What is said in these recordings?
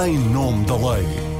em nome da lei.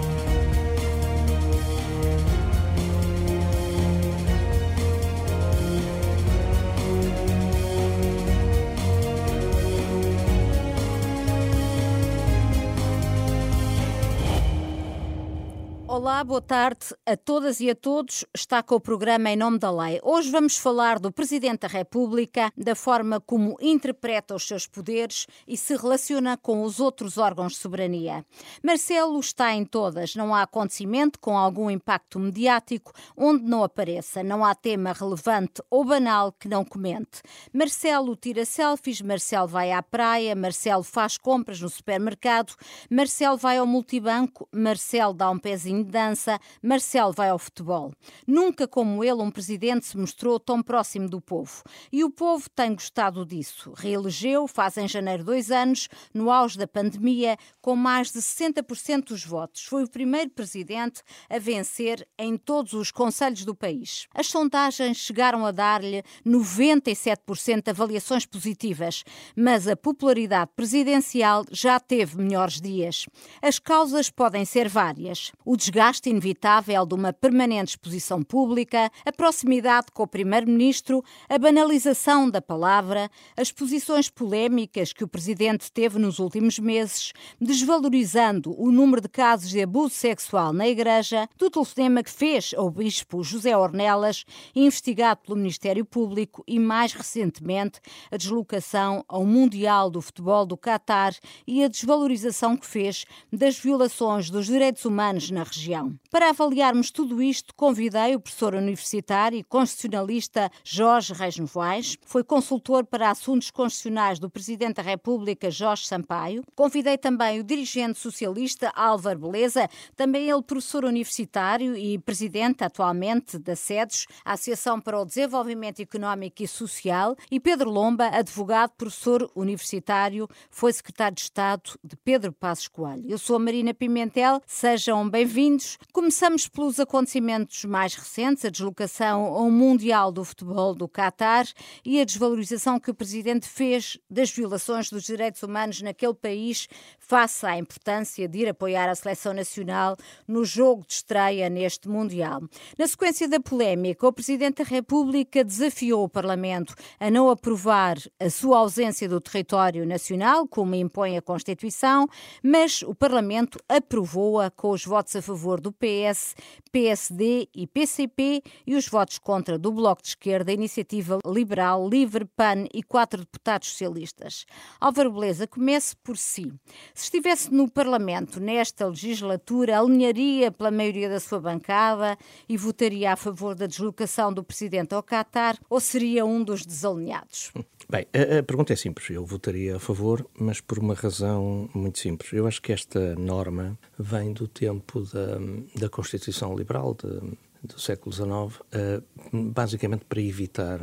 Olá, boa tarde a todas e a todos. Está com o programa Em Nome da Lei. Hoje vamos falar do Presidente da República, da forma como interpreta os seus poderes e se relaciona com os outros órgãos de soberania. Marcelo está em todas. Não há acontecimento com algum impacto mediático onde não apareça. Não há tema relevante ou banal que não comente. Marcelo tira selfies, Marcelo vai à praia, Marcelo faz compras no supermercado, Marcelo vai ao multibanco, Marcelo dá um pezinho dança, Marcelo vai ao futebol. Nunca como ele um presidente se mostrou tão próximo do povo. E o povo tem gostado disso. Reelegeu, faz em janeiro dois anos, no auge da pandemia, com mais de 60% dos votos. Foi o primeiro presidente a vencer em todos os conselhos do país. As sondagens chegaram a dar-lhe 97% de avaliações positivas, mas a popularidade presidencial já teve melhores dias. As causas podem ser várias. O desgaste inevitável de uma permanente exposição pública, a proximidade com o Primeiro-Ministro, a banalização da palavra, as posições polémicas que o Presidente teve nos últimos meses, desvalorizando o número de casos de abuso sexual na Igreja, do telefonema que fez ao Bispo José Ornelas, investigado pelo Ministério Público, e mais recentemente a deslocação ao Mundial do Futebol do Catar e a desvalorização que fez das violações dos direitos humanos na região região. Para avaliarmos tudo isto, convidei o professor universitário e constitucionalista Jorge Reis Novaes, foi consultor para assuntos constitucionais do Presidente da República Jorge Sampaio. Convidei também o dirigente socialista Álvaro Beleza, também ele professor universitário e presidente atualmente da SEDES, Associação para o Desenvolvimento Económico e Social, e Pedro Lomba, advogado, professor universitário, foi secretário de Estado de Pedro Passos Coelho. Eu sou a Marina Pimentel, sejam bem-vindos bem-vindos. Começamos pelos acontecimentos mais recentes, a deslocação ao Mundial do Futebol do Qatar e a desvalorização que o Presidente fez das violações dos direitos humanos naquele país, face à importância de ir apoiar a seleção nacional no jogo de estreia neste Mundial. Na sequência da polémica, o Presidente da República desafiou o Parlamento a não aprovar a sua ausência do território nacional, como impõe a Constituição, mas o Parlamento aprovou-a com os votos a favor favor do PS, PSD e PCP e os votos contra do Bloco de Esquerda, Iniciativa Liberal, Livre, PAN e quatro deputados socialistas. Álvaro Beleza, comece por si. Se estivesse no Parlamento nesta legislatura, alinharia pela maioria da sua bancada e votaria a favor da deslocação do Presidente ao Qatar ou seria um dos desalinhados? Bem, a, a, pergunta é simples. Eu votaria a favor, mas por uma razão muito simples. Eu acho que esta norma vem do tempo da, da Constituição Liberal, de, do século XIX, uh, basicamente para evitar,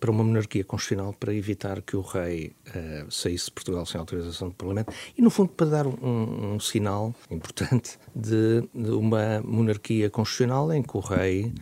para uma monarquia constitucional, para evitar que o rei uh, saísse de Portugal sem autorização do Parlamento e, no fundo, para dar um, um sinal importante de, de, uma monarquia constitucional em que o rei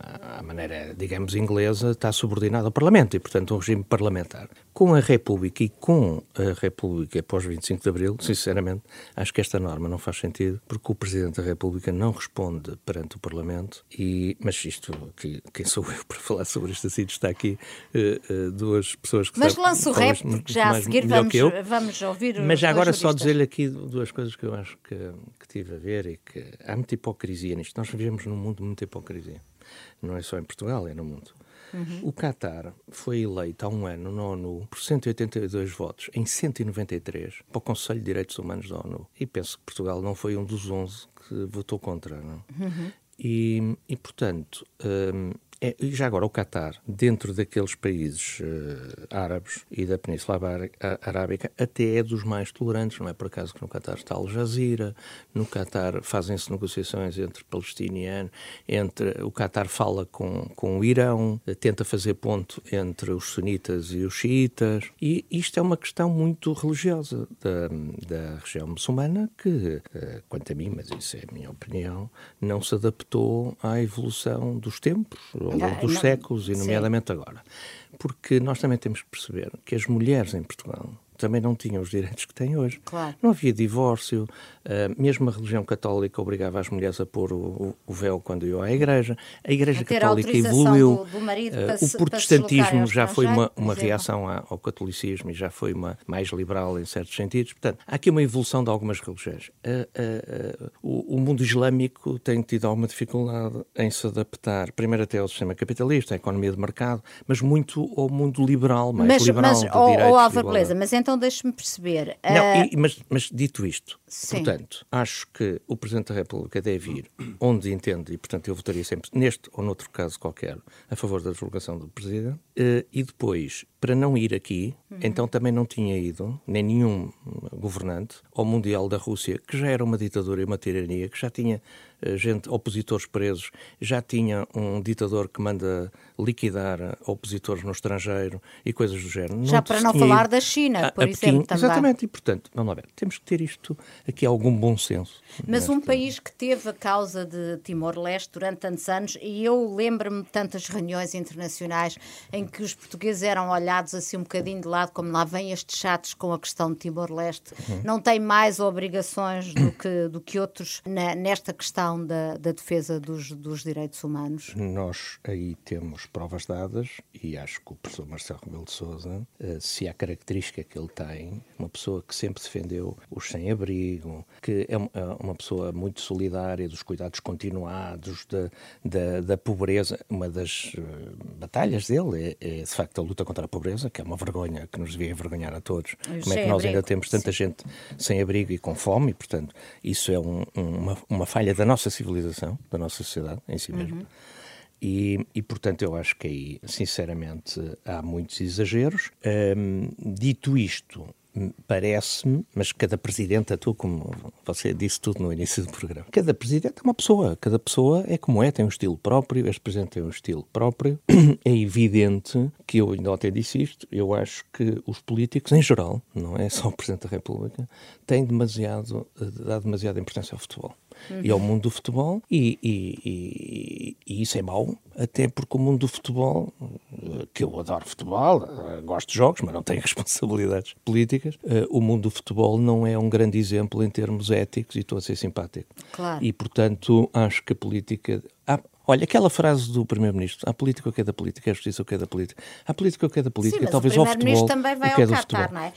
à maneira, digamos, inglesa, está subordinado ao Parlamento e, portanto, um regime parlamentar. Com a República e com a República após 25 de Abril, sinceramente, acho que esta norma não faz sentido, porque o Presidente da República não responde perante o Parlamento, e, mas isto, que, quem sou eu para falar sobre este assunto? Está aqui uh, uh, duas pessoas que Mas lance o rap, porque já a seguir vamos, vamos ouvir Mas já agora só dizer-lhe aqui duas coisas que eu acho que, que tive a ver e que há muita hipocrisia nisto. Nós vivemos num mundo de muita hipocrisia. Não é só em Portugal, é no mundo. Uhum. O Qatar foi eleito há um ano na ONU por 182 votos em 193 para o Conselho de Direitos Humanos da ONU. E penso que Portugal não foi um dos 11 que votou contra. Não? Uhum. E, e, portanto, um, é, e já agora, o Qatar, dentro daqueles países uh, árabes e da Península Arábica, até é dos mais tolerantes. Não é por acaso que no Qatar está Al Jazeera, no Qatar fazem-se negociações entre palestinianos, entre, o Qatar fala com, com o Irão, tenta fazer ponto entre os sunitas e os xiitas. E isto é uma questão muito religiosa da, da região muçulmana que, uh, quanto a mim, mas isso é a minha opinião, não se adaptou à evolução dos tempos ao longo dos não, séculos e, nomeadamente, sim. agora. Porque nós também temos que perceber que as mulheres em Portugal também não tinham os direitos que têm hoje. Claro. Não havia divórcio, uh, mesmo a religião católica obrigava as mulheres a pôr o, o véu quando iam à igreja. A igreja católica evoluiu. Do, do uh, o protestantismo já foi uma, uma reação ao catolicismo e já foi uma mais liberal em certos sentidos. Portanto, há aqui uma evolução de algumas religiões. Uh, o, o mundo islâmico tem tido alguma dificuldade em se adaptar, primeiro até ao sistema capitalista, à economia de mercado, mas muito ao mundo liberal, mais mas, liberal, mas, de ou, direitos. Ou Beleza, mas então deixe-me perceber. Não, e, mas, mas, dito isto, Sim. portanto, acho que o Presidente da República deve ir onde entende, e portanto eu votaria sempre, neste ou noutro caso qualquer, a favor da deslocação do Presidente, e depois, para não ir aqui, uhum. então também não tinha ido, nem nenhum governante, ao Mundial da Rússia, que já era uma ditadura e uma tirania, que já tinha eh, gente, opositores presos, já tinha um ditador que manda liquidar opositores no estrangeiro e coisas do género. Já não para não falar da China, por a, exemplo, também. Exatamente, e portanto, vamos lá ver, temos que ter isto aqui algum bom senso. Mas um país que teve a causa de Timor-Leste durante tantos anos, e eu lembro-me de tantas reuniões internacionais em que os portugueses eram olhados assim um bocadinho de lado, como lá vêm estes chatos com a questão de Timor-Leste, uhum. não tem mais obrigações do que, do que outros na, nesta questão da, da defesa dos, dos, direitos humanos? Nós aí temos provas dadas e acho que o professor Marcelo Rebelo de Sousa, eh, se há característica que ele tem, uma pessoa que sempre defendeu os sem-abrigo, que é, é uma pessoa muito solidária dos cuidados continuados, da, da, da pobreza. Uma das eh, batalhas dele é, é, de facto, a luta contra a pobreza, que é uma vergonha que nos devia envergonhar a todos. Como é que nós ainda temos tanta Sim. gente sem abrigo e com fome, e, portanto, isso é um, uma, uma falha da nossa nossa civilização, da nossa sociedade em si mesmo. Uhum. E, e, portanto, eu acho que aí, sinceramente, há muitos exageros. Dito isto, parece-me, mas cada presidente atua como você disse tudo no início do programa. Cada presidente é uma pessoa, cada pessoa é como é, tem um estilo próprio, este presidente tem um estilo próprio. É evidente que eu ainda ontem disse isto, eu acho que os políticos em geral, não é só o presidente da República, têm demasiado, dado demasiada importância ao futebol uhum. e ao mundo do futebol, e, e, e, e, isso é mau, até porque o mundo do futebol, que eu adoro futebol, gosto de jogos, mas não tenho responsabilidades políticas, eh, o mundo do futebol não é um grande exemplo em termos éticos, e estou a ser simpático. Claro. E, portanto, acho que a política. Há, Olha, aquela frase do Primeiro-Ministro, a política o que é da política, a justiça o que é da política. A política o que é da política, Sim, talvez ao futebol também vai o que é ao Qatar, não é?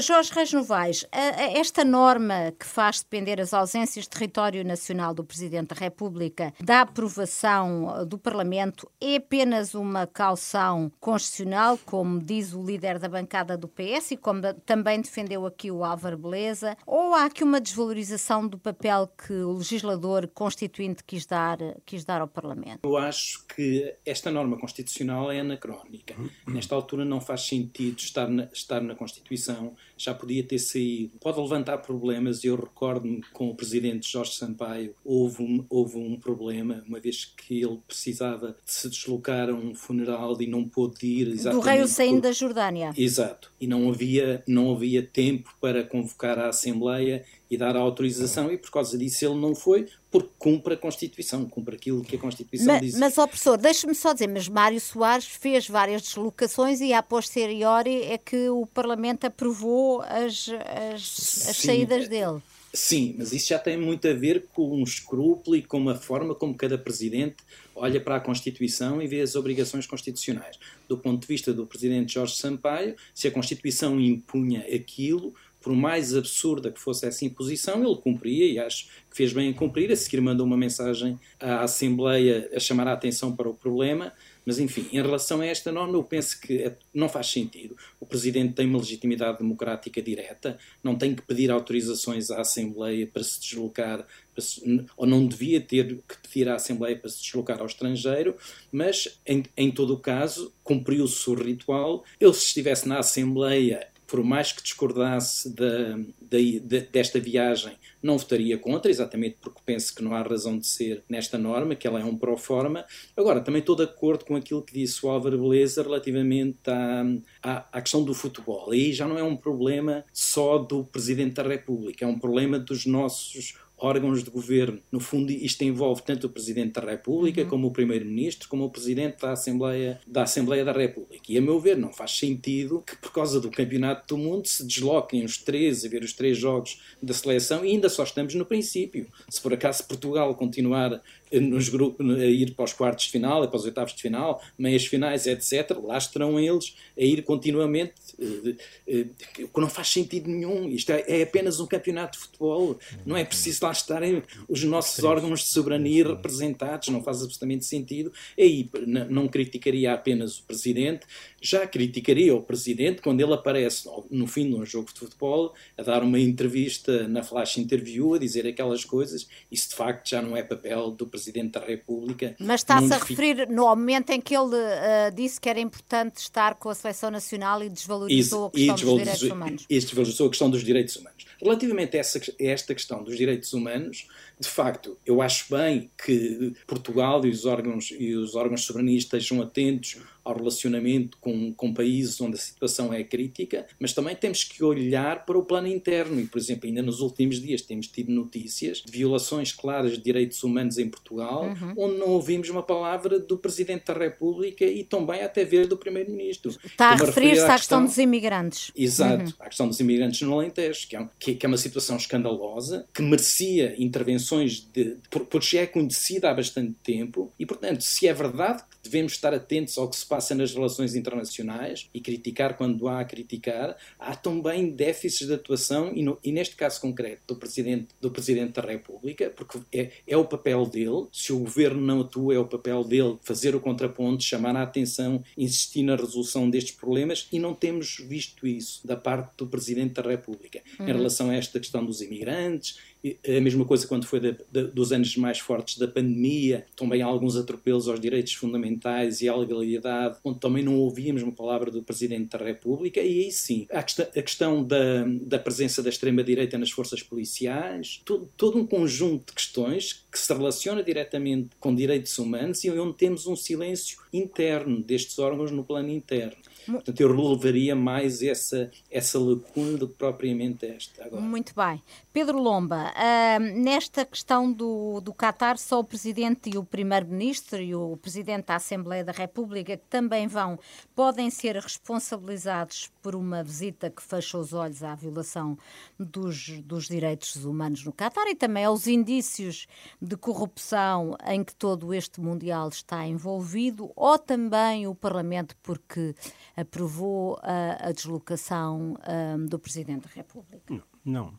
Jorge Reis Novaes, esta norma que faz depender as ausências de território nacional do Presidente da República da aprovação do Parlamento é apenas uma calção constitucional, como diz o líder da bancada do PS e como também defendeu aqui o Álvaro Beleza, ou há aqui uma desvalorização do papel que o legislador constituinte quis dar, quis dar ao Parlamento? Parlamento? Eu acho que esta norma constitucional é anacrónica. Uhum. Nesta altura não faz sentido estar na, estar na Constituição, já podia ter saído. Pode levantar problemas, eu recordo-me com o presidente Jorge Sampaio, houve um, houve um problema, uma vez que ele precisava de se deslocar a um funeral e não pôde ir. Do rei Hussein por... da Jordânia. Exato. E não havia, não havia tempo para convocar a Assembleia e dar a autorização, e por causa disso ele não foi, porque cumpre a Constituição, cumpre aquilo que a Constituição mas, diz. Mas, ó professor, deixe-me só dizer, mas Mário Soares fez várias deslocações e a posteriori é que o Parlamento aprovou as, as, as saídas dele. Sim, mas isso já tem muito a ver com um escrúpulo e com uma forma como cada presidente olha para a Constituição e vê as obrigações constitucionais. Do ponto de vista do presidente Jorge Sampaio, se a Constituição impunha aquilo, por mais absurda que fosse essa imposição, ele cumpria e acho que fez bem em cumprir. A seguir mandou uma mensagem à Assembleia a chamar a atenção para o problema. Mas, enfim, em relação a esta norma, eu penso que é, não faz sentido. O Presidente tem uma legitimidade democrática direta, não tem que pedir autorizações à Assembleia para se deslocar, para se, ou não devia ter que pedir à Assembleia para se deslocar ao estrangeiro, mas, em, em todo o caso, cumpriu-se o ritual. Ele, se estivesse na Assembleia por mais que discordasse da, da, desta viagem, não votaria contra, exatamente porque penso que não há razão de ser nesta norma, que ela é um pro forma. Agora, também estou de acordo com aquilo que disse o Álvaro Beleza relativamente à, à, à questão do futebol. Aí já não é um problema só do Presidente da República, é um problema dos nossos órgãos de governo. No fundo, isto envolve tanto o Presidente da República, uhum. como o Primeiro-Ministro, como o Presidente da Assembleia, da Assembleia da República. E, a meu ver, não faz sentido que, por causa do Campeonato do Mundo, se desloquem os três a ver os três jogos da seleção e ainda só estamos no princípio. Se por acaso Portugal continuar nos grupos, a ir para os quartos de final, para os oitavos de final, meias finais, etc., lá estarão eles a ir continuamente, eh, eh, que não faz sentido nenhum. Isto é, é apenas um campeonato de futebol. Não é preciso lá estarem os nossos órgãos de soberania representados, não faz absolutamente sentido. Aí não criticaria apenas o presidente, já criticaria o presidente quando ele aparece no fim de um jogo de futebol a dar uma entrevista na flash interview, a dizer aquelas coisas. Isso de facto já não é papel do presidente Presidente da República. Mas está-se a referir no momento em que ele uh, disse que era importante estar com a seleção nacional e desvalorizou a questão dos direitos humanos. E desvalorizou a questão dos direitos humanos. Relativamente a, essa, a esta questão dos direitos humanos, de facto, eu acho bem que Portugal e os órgãos, e os órgãos soberanistas estejam atentos ao relacionamento com, com países onde a situação é crítica, mas também temos que olhar para o plano interno. E, por exemplo, ainda nos últimos dias temos tido notícias de violações claras de direitos humanos em Portugal, uhum. onde não ouvimos uma palavra do Presidente da República e também até ver do Primeiro-Ministro. Está a referir-se à, questão, dos imigrantes. Exato, uhum. à questão dos imigrantes no Alentejo, que é, que é uma situação escandalosa, que merecia intervenções, de, por, por já é conhecida há bastante tempo, e, portanto, se é verdade que devemos estar atentos ao que se passa nas relações internacionais e criticar quando há a criticar, há também déficits de atuação, e, no, e neste caso concreto do Presidente, do Presidente da República, porque é, é o papel dele, se o governo não atua, é o papel dele fazer o contraponto, chamar a atenção, insistir na resolução destes problemas, e não temos visto isso da parte do Presidente da República. Uhum. em relação a esta questão dos imigrantes a mesma coisa quando foi de, de, dos anos mais fortes da pandemia, também há alguns atropelos aos direitos fundamentais e à legalidade, onde também não ouvíamos uma palavra do Presidente da República, e aí sim, a questão, a questão da, da presença da extrema-direita nas forças policiais, todo, todo um conjunto de questões que se relaciona diretamente com direitos humanos e onde temos um silêncio interno destes órgãos no plano interno. Portanto, eu relevaria mais essa, essa lacuna do que propriamente esta. Agora. Muito bem. Pedro Lomba, uh, nesta questão do, do Qatar, só o Presidente e o Primeiro-Ministro e o Presidente da Assembleia da República, que também vão, podem ser responsabilizados por uma visita que fecha os olhos à violação dos, dos direitos humanos no Qatar e também aos indícios de corrupção em que todo este Mundial está envolvido, ou também o Parlamento, porque aprovou a, a deslocação um, do Presidente da República? Não. não.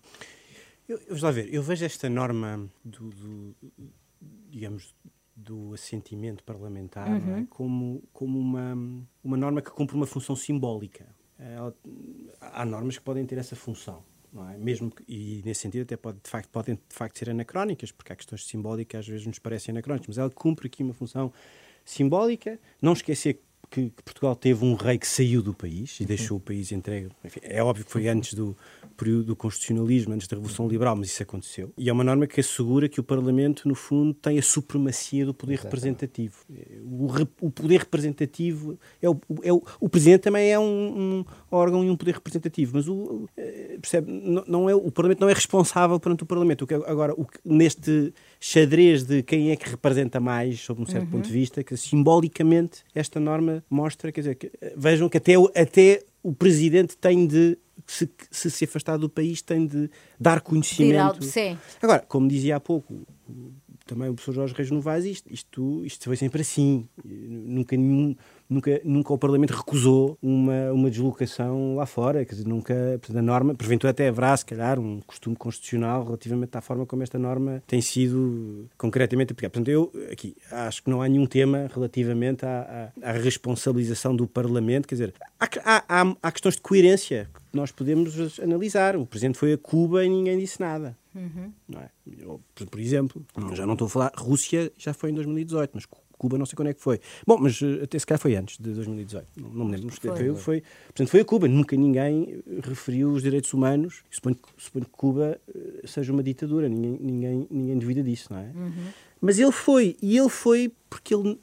Eu, vamos lá ver, eu vejo esta norma do, do digamos, do assentimento parlamentar é? uhum. é? como, como uma, uma norma que cumpre uma função simbólica. Ela, há normas que podem ter essa função. Não é? Mesmo que, e nesse sentido até pode, de facto, podem de facto ser anacrónicas, porque há questões simbólicas às vezes nos parecem anacrónicas, mas ela cumpre aqui uma função simbólica. Não esquecer que, que, Portugal teve um rei que saiu do país e deixou o país entregue. Enfim, é óbvio que foi antes do período do constitucionalismo, antes da Revolução Liberal, mas isso aconteceu. E é uma norma que assegura que o Parlamento, no fundo, tem a supremacia do poder Exatamente. representativo. O, o, poder representativo é o, é o, o Presidente também é um, um, órgão e um poder representativo, mas o, eh, percebe, não, não, é, o Parlamento não é responsável perante o Parlamento. O que, agora, o neste xadrez de quem é que representa mais, sob um certo uhum. ponto de vista, que simbolicamente esta norma mostra, quer dizer, que, vejam que até, até o presidente tem de se, se, se afastar do país tem de dar conhecimento. Sim. Agora, como dizia há pouco, também o professor Jorge Reis Novaes, isto, isto, isto foi sempre assim. Nunca nenhum nunca, nunca o Parlamento recusou uma, uma deslocação lá fora, quer dizer, nunca, portanto, a norma, porventura até haverá, se calhar, um costume constitucional relativamente à forma como esta norma tem sido concretamente aplicada. Portanto, eu aqui acho que não há nenhum tema relativamente à, à, à responsabilização do Parlamento, quer dizer, há, há, há questões de coerência que nós podemos analisar. O Presidente foi a Cuba e ninguém disse nada. Uhum. Não é? Por exemplo, já não estou a falar, Rússia já foi em 2018, mas Cuba, não sei quando é que foi. Bom, mas eh, até se calhar foi antes de 2018, não, não me lembro. Foi, foi, foi, portanto, foi a Cuba. Nunca ninguém referiu os direitos humanos. Suponho, suponho que Cuba eh, seja uma ditadura, ninguém, ninguém, ninguém duvida disso, não é? Uhum. Mas ele foi, e ele foi porque ele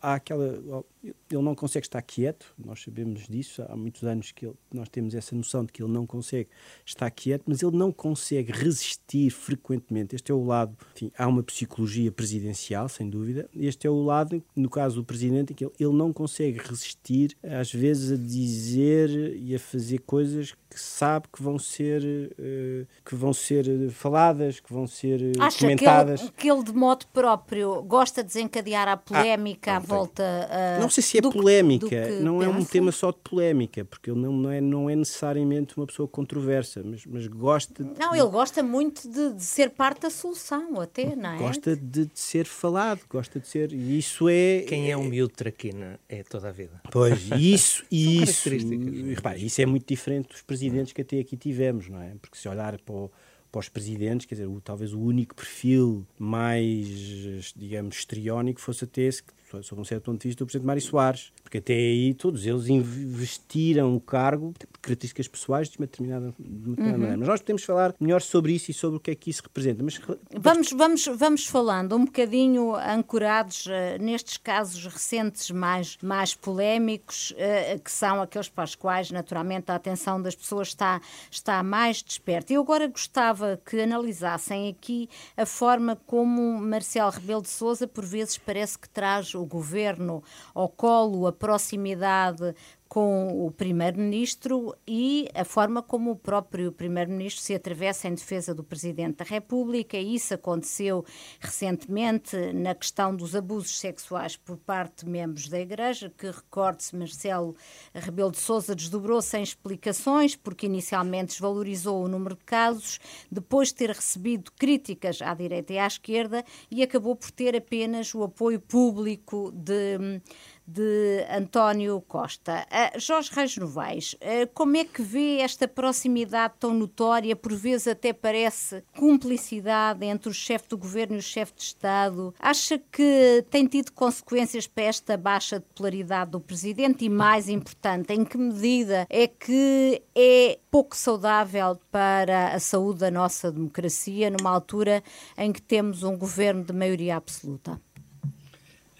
há aquela ele não consegue estar quieto, nós sabemos disso, há muitos anos que ele, nós temos essa noção de que ele não consegue estar quieto, mas ele não consegue resistir frequentemente. Este é o lado, enfim, há uma psicologia presidencial, sem dúvida, este é o lado, no caso do presidente, que ele, ele não consegue resistir, às vezes, a dizer e a fazer coisas que sabe que vão ser uh, que vão ser faladas, que vão ser uh, Acha comentadas. Que ele, que ele, de modo próprio, gosta de desencadear a polémica ah, à volta. Uh, não sei se é polémica, não pensa. é um tema só de polémica, porque ele não, não, é, não é necessariamente uma pessoa controversa, mas, mas gosta. De, não, ele gosta muito de, de, ser parte da solução, até, não é? Gosta de, de ser falado, gosta de ser. E isso é. Quem é um miúdo traquina é toda a vida. Pois, isso, isso. Repare, isso é muito diferente dos presidentes que até aqui tivemos, não é? Porque se olhar para o para os presidentes, quer dizer, o, talvez o único perfil mais, digamos, histriónico fosse até esse que sob um certo ponto de vista, do Presidente Mário Soares, porque até aí todos eles investiram o cargo por características pessoais de uma determinada, de uma determinada uhum. maneira. Mas nós podemos falar melhor sobre isso e sobre o que é que isso representa. Mas... Vamos, vamos, vamos falando um bocadinho ancorados uh, nestes casos recentes mais, mais polémicos, uh, que são aqueles para os quais, naturalmente, a atenção das pessoas está, está mais desperta. Eu agora gostava que analisassem aqui a forma como Marcelo Rebelo de Sousa, por vezes, parece que traz o governo ao colo, a proximidade com o Primeiro-Ministro e a forma como o próprio Primeiro-Ministro se atravessa em defesa do Presidente da República. Isso aconteceu recentemente na questão dos abusos sexuais por parte de membros da Igreja, que, recorde-se, Marcelo Rebelo de Sousa desdobrou sem explicações, porque inicialmente desvalorizou o número de casos, depois de ter recebido críticas à direita e à esquerda, e acabou por ter apenas o apoio público de de António Costa. Uh, Jorge Reis Novaes, uh, como é que vê esta proximidade tão notória, por vezes até parece cumplicidade entre o chefe do governo e o chefe de Estado? Acha que tem tido consequências para esta baixa de popularidade do presidente e, mais importante, em que medida é que é pouco saudável para a saúde da nossa democracia numa altura em que temos um governo de maioria absoluta?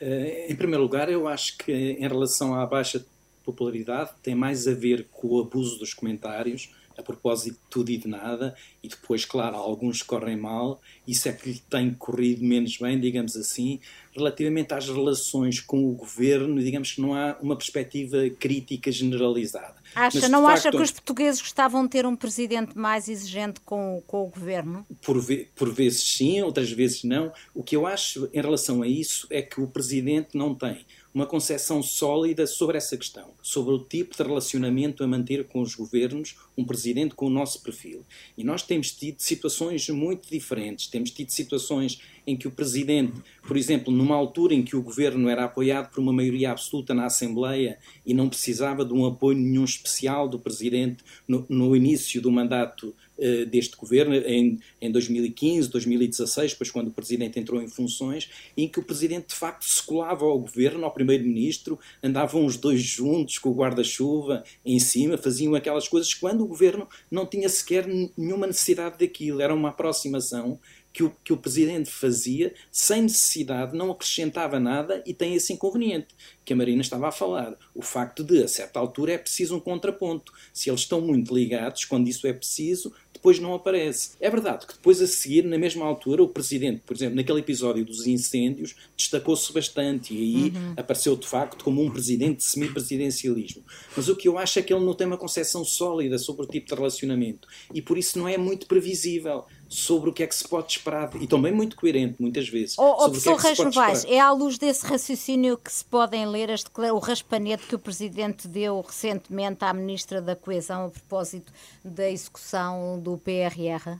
Eh, em primeiro lugar, eu acho que em relação à baixa popularidade tem mais a ver com o abuso dos comentários, a propósito de tudo e de nada, e depois, claro, alguns correm mal, isso é que lhe tem corrido menos bem, digamos assim, relativamente às relações com o governo, digamos que não há uma perspectiva crítica generalizada. Acha, Mas, não facto, acha que os portugueses gostavam de ter um presidente mais exigente com, com o governo? Por, ve, por vezes sim, outras vezes não. O que eu acho em relação a isso é que o presidente não tem uma concepção sólida sobre essa questão, sobre o tipo de relacionamento a manter com os governos, um presidente com o nosso perfil. E nós temos tido situações muito diferentes. Temos tido situações em que o presidente, por exemplo, numa altura em que o governo era apoiado por uma maioria absoluta na Assembleia e não precisava de um apoio nenhum especial do presidente no, no início do mandato uh, deste governo, em, em 2015, 2016, depois quando o presidente entrou em funções, em que o presidente de facto se colava ao governo, ao primeiro-ministro, andavam os dois juntos com o guarda-chuva em cima, faziam aquelas coisas quando o governo não tinha sequer nenhuma necessidade daquilo, era uma aproximação que o, que o presidente fazia sem necessidade, não acrescentava nada e tem esse inconveniente que a Marina estava a falar. O facto de, a certa altura, é preciso um contraponto. Se eles estão muito ligados, quando isso é preciso, depois não aparece. É verdade que depois a seguir, na mesma altura, o presidente, por exemplo, naquele episódio dos incêndios, destacou-se bastante e aí uhum. apareceu de facto como um presidente de semipresidencialismo. Mas o que eu acho é que ele não tem uma concepção sólida sobre o tipo de relacionamento e por isso não é muito previsível sobre o que é que se pode esperar e também muito coerente, muitas vezes. Oh, oh professor é Reis Novaes, é à luz desse raciocínio que se podem ler as, o raspanete que o Presidente deu recentemente à Ministra da Coesão a propósito da execução do PRR?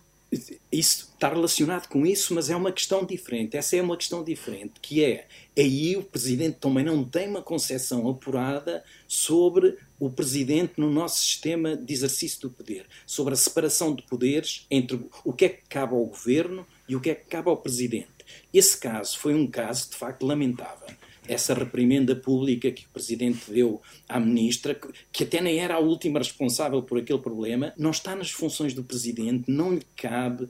Isso está relacionado com isso, mas é uma questão diferente. Essa é uma questão diferente, que é aí o Presidente também não tem uma concepção apurada sobre o Presidente no nosso sistema de exercício do poder, sobre a separação de poderes entre o que é que cabe ao Governo e o que é que cabe ao Presidente. Esse caso foi um caso, de facto, lamentável essa reprimenda pública que o Presidente deu à Ministra, que até nem era a última responsável por aquele problema, não está nas funções do Presidente, não lhe cabe,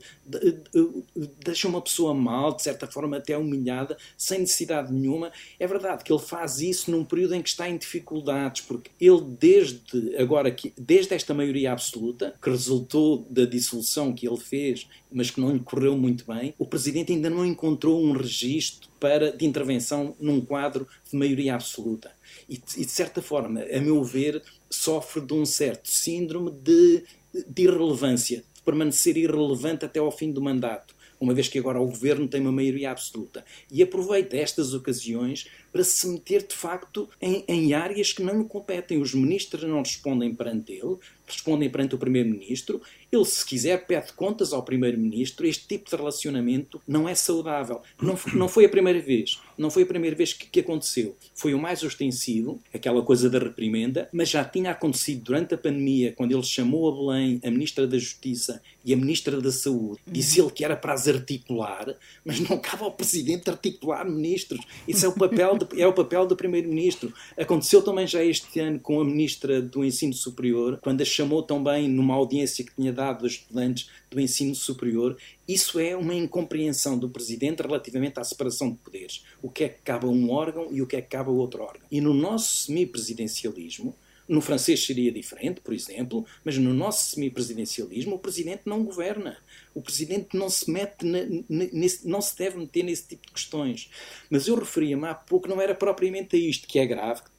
deixa uma pessoa mal, de certa forma até humilhada, sem necessidade nenhuma. É verdade que ele faz isso num período em que está em dificuldades, porque ele desde agora, desde esta maioria absoluta, que resultou da dissolução que ele fez, mas que não lhe correu muito bem, o Presidente ainda não encontrou um registro para, de intervenção num quadro de maioria absoluta. E, e, de certa forma, a meu ver, sofre de um certo síndrome de, de irrelevância, de permanecer irrelevante até ao fim do mandato uma vez que agora o governo tem uma maioria absoluta. E aproveita estas ocasiões para se meter de facto em, em áreas que não lhe competem. Os ministros não respondem perante ele, respondem perante o primeiro-ministro. Ele, se quiser, pede contas ao primeiro-ministro. Este tipo de relacionamento não é saudável. Não, não foi a primeira vez. Não foi a primeira vez que, que aconteceu. Foi o mais ostensivo, aquela coisa da reprimenda, mas já tinha acontecido durante a pandemia, quando ele chamou a Belém a Ministra da Justiça e a Ministra da Saúde. Disse ele que era para as articular, mas não cabe ao Presidente articular ministros. Isso é o papel de, é o papel do Primeiro-Ministro. Aconteceu também já este ano com a Ministra do Ensino Superior, quando a chamou também numa audiência que tinha dado aos estudantes do ensino superior. Isso é uma incompreensão do Presidente relativamente à separação de poderes. O que é que cabe a um órgão e o que é que cabe a outro órgão. E no nosso semipresidencialismo, no francês seria diferente, por exemplo, mas no nosso semipresidencialismo o presidente não governa. O presidente não se mete nesse, não se deve meter nesse tipo de questões. Mas eu referia-me há pouco, não era propriamente a isto que é grave, que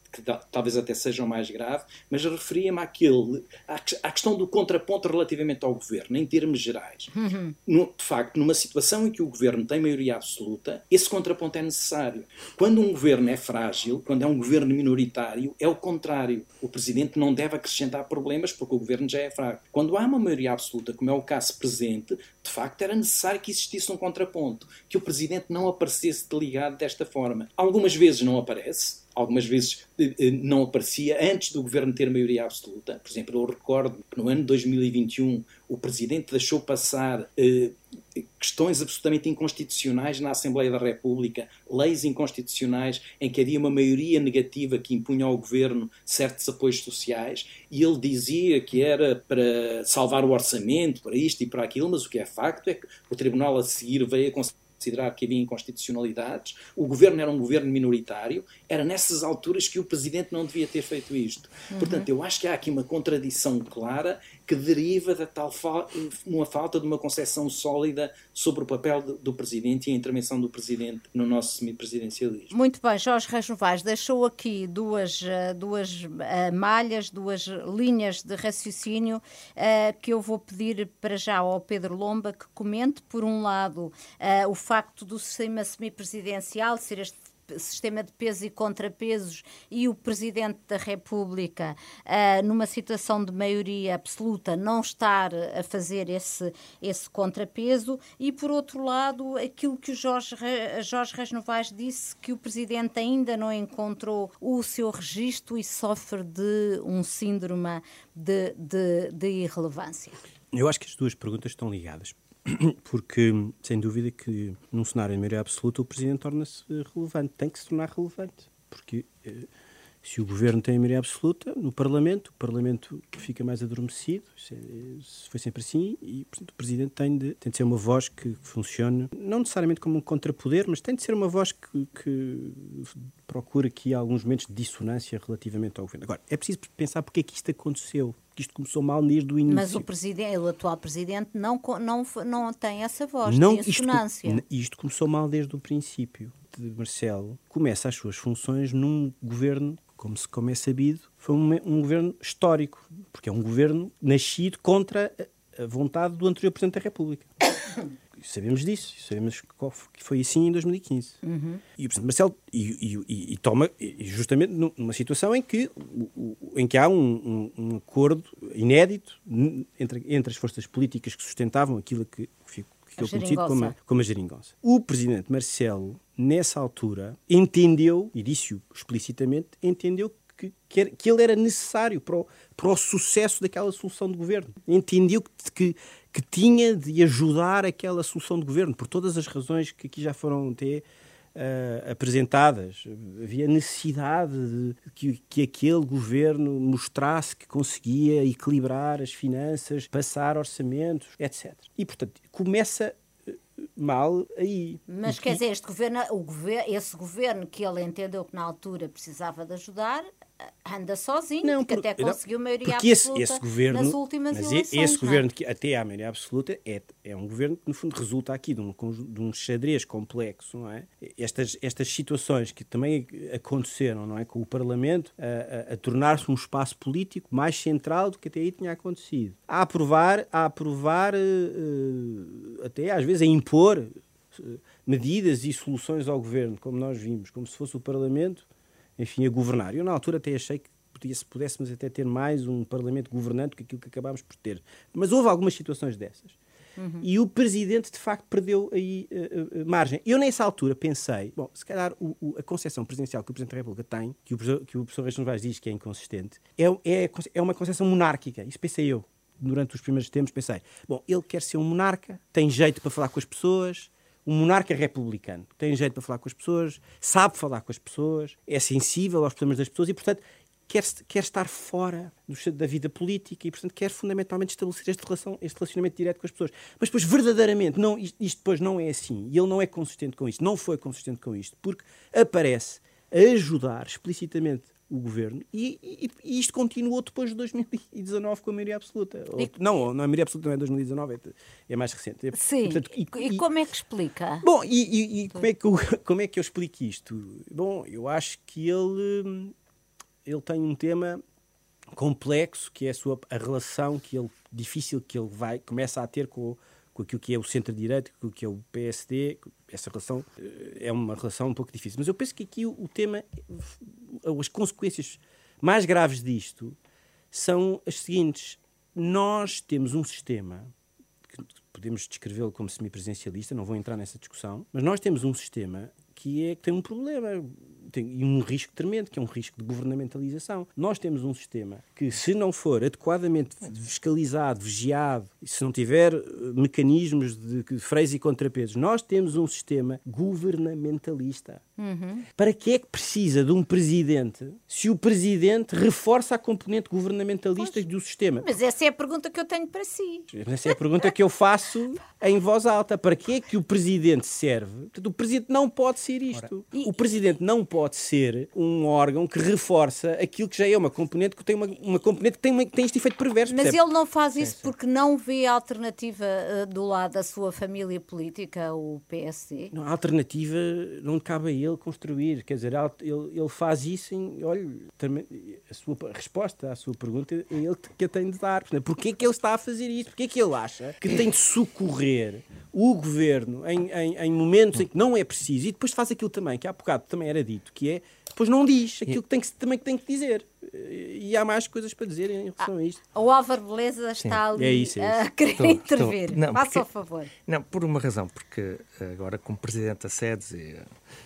talvez até seja o mais grave, mas referia-me àquele, à, à, questão do contraponto relativamente ao governo, em termos gerais. Uhum. No, de facto, numa situação em que o governo tem maioria absoluta, esse contraponto é necessário. Quando um governo é frágil, quando é um governo minoritário, é o contrário. O presidente não deve acrescentar problemas porque o governo já é fraco. Quando há uma maioria absoluta, como é o caso presente, de facto era necessário que existisse um contraponto, que o presidente não aparecesse deligado desta forma. Algumas vezes não aparece, algumas vezes eh, eh, não aparecia antes do governo ter maioria absoluta. Por exemplo, eu recordo que no ano de 2021 o presidente deixou passar eh, questões absolutamente inconstitucionais na Assembleia da República, leis inconstitucionais em que havia uma maioria negativa que impunha ao governo certos apoios sociais e ele dizia que era para salvar o orçamento, para isto e para aquilo, mas o que é facto é que o Tribunal a seguir veio a considerar que havia inconstitucionalidades, o governo era um governo minoritário, era nessas alturas que o presidente não devia ter feito isto. Uhum. Portanto, eu acho que há aqui uma contradição clara que deriva da tal fa uma falta de uma concepção sólida sobre o papel do, do presidente e a intervenção do presidente no nosso semipresidencialismo. Muito bem, Jorge Reis deixou aqui duas, eh, duas uh, malhas, duas linhas de raciocínio uh, que eu vou pedir para já ao Pedro Lomba que comente. Por um lado, o facto do sistema semipresidencial ser este sistema de pesos e contrapesos e o Presidente da República, uh, numa situação de maioria absoluta, não estar a fazer esse, esse contrapeso, e por outro lado, aquilo que o Jorge, Jorge Reis Novaes disse, que o Presidente ainda não encontrou o seu registro e sofre de um síndrome de, de, de irrelevância. Eu acho que as duas perguntas estão ligadas. porque, sem dúvida, que num cenário de maioria absoluta o Presidente torna-se relevante, tem que se tornar relevante, porque eh, se o Governo tem a maioria absoluta no Parlamento, o Parlamento fica mais adormecido, é, foi sempre assim, e portanto, o Presidente tem de, tem de ser uma voz que funcione, não necessariamente como um contrapoder, mas tem de ser uma voz que, que procura aqui alguns momentos de dissonância relativamente ao Governo. Agora, é preciso pensar porque é que isto aconteceu que isto começou mal desde o início. Mas o, presidente, o atual presidente não, não, não tem essa voz, não, tem assonância. Isto, isto começou mal desde o princípio. De Marcelo começa as suas funções num governo, como, se, como é sabido, foi um, um governo histórico, porque é um governo nascido contra a vontade do anterior Presidente da República. sabemos disso, sabemos que foi assim em 2015. Uhum. E o Presidente Marcelo e, e, e, toma justamente numa situação em que, em que há um, um, um acordo inédito entre, entre as forças políticas que sustentavam aquilo que ficou conhecido como a, como a geringonça. O Presidente Marcelo, nessa altura, entendeu, e disse-o explicitamente, entendeu que, que, ele era necessário para o, para o sucesso daquela solução de governo. Entendeu que, que, que tinha de ajudar aquela solução de governo, por todas as razões que aqui já foram até uh, apresentadas. Havia necessidade de que, que aquele governo mostrasse que conseguia equilibrar as finanças, passar orçamentos, etc. E, portanto, começa mal aí. Mas quer dizer, este governo, o governo, esse governo que ele entendeu que na altura precisava de ajudar, anda sozinho, não, porque por, até conseguiu não, maioria absoluta esse, esse governo, nas últimas mas eleições. Esse não? É? governo, que até à maioria absoluta, é, é um governo que, no fundo, resulta aqui de um, de um xadrez complexo, não é? Estas, estas situações que também aconteceram, não é? Com o Parlamento a, a, a tornar-se um espaço político mais central do que até aí tinha acontecido. A aprovar, a aprovar, uh, até às vezes a impor uh, medidas e soluções ao governo, como nós vimos, como se fosse o Parlamento enfim, a governar. Eu, na altura, até achei que podia, se pudéssemos até ter mais um Parlamento governante que aquilo que acabámos por ter. Mas houve algumas situações dessas. Uhum. E o Presidente, de facto, perdeu aí uh, uh, margem. Eu, nessa altura, pensei, bom, se calhar o, o, a concepção presidencial que o Presidente da República tem, que o, que o professor Reis Novaes diz que é inconsistente, é, é, é uma concepção monárquica. Isso pensei eu. Durante os primeiros tempos, pensei, bom, ele quer ser um monarca, tem jeito para falar com as pessoas, um monarca republicano, tem jeito para falar com as pessoas, sabe falar com as pessoas, é sensível aos problemas das pessoas e, portanto, quer, quer estar fora do, da vida política e, portanto, quer fundamentalmente estabelecer este, relação, este relacionamento direto com as pessoas. Mas depois, verdadeiramente, não, isto, isto depois não é assim. E ele não é consistente com isto, não foi consistente com isto, porque aparece a ajudar explicitamente o governo e, e, e, isto continuou depois de 2019 com a maioria absoluta. E, não, não, a maioria absoluta não é 2019, é, é mais recente. É, Sim. Portanto, e, como é que explica? Bom, e, como, é que eu, como é que eu explico isto? Bom, eu acho que ele, ele tem um tema complexo que é a, sua, a relação que ele, difícil que ele vai, começa a ter com, com aquilo que é o centro-direita, com o que é o PSD, essa relação eh, é uma relação um pouco difícil. Mas eu penso que aqui o, o tema, as consequências mais graves disto são as seguintes. Nós temos um sistema, que podemos descrevê-lo como semipresencialista, não vou entrar nessa discussão, mas nós temos um sistema que, é, que tem um problema tem um risco tremendo, que é um risco de governamentalização. Nós temos um sistema que, se não for adequadamente fiscalizado, vigiado, se não tiver eh, mecanismos de freios e contrapesos, nós temos um sistema governamentalista. Uhum. Para que é que precisa de um presidente se o presidente reforça a componente governamentalista pois, do sistema? Mas essa é a pergunta que eu tenho para si. Essa é a pergunta que eu faço em voz alta. Para que é que o presidente serve? O presidente não pode ser isto. Ora, o presidente não pode ser um órgão que reforça aquilo que já é uma componente que tem uma, uma componente que tem, uma, que tem este efeito perverso. Mas percebe? ele não faz isso sim, sim. porque não vê a alternativa uh, do lado da sua família política, o PSD? Não, a alternativa não cabe a ele construir. Quer dizer, ele, ele faz isso em. Olha, também, a, sua, resposta à sua pergunta é ele que a tem de dar. Porquê é que ele está a fazer isso? Porquê é que ele acha que tem de socorrer o governo em, em, em momentos em que não é preciso e depois faz aquilo também, que há bocado também era dito, que é depois não diz aquilo que, tem que também que tem que dizer. E há mais coisas para dizer em relação a isto. O Álvaro Beleza está Sim. ali é isso, é isso. a querer estou, intervir. Estou, não, Faça porque, favor. Não, por uma razão, porque agora como Presidente da SEDES,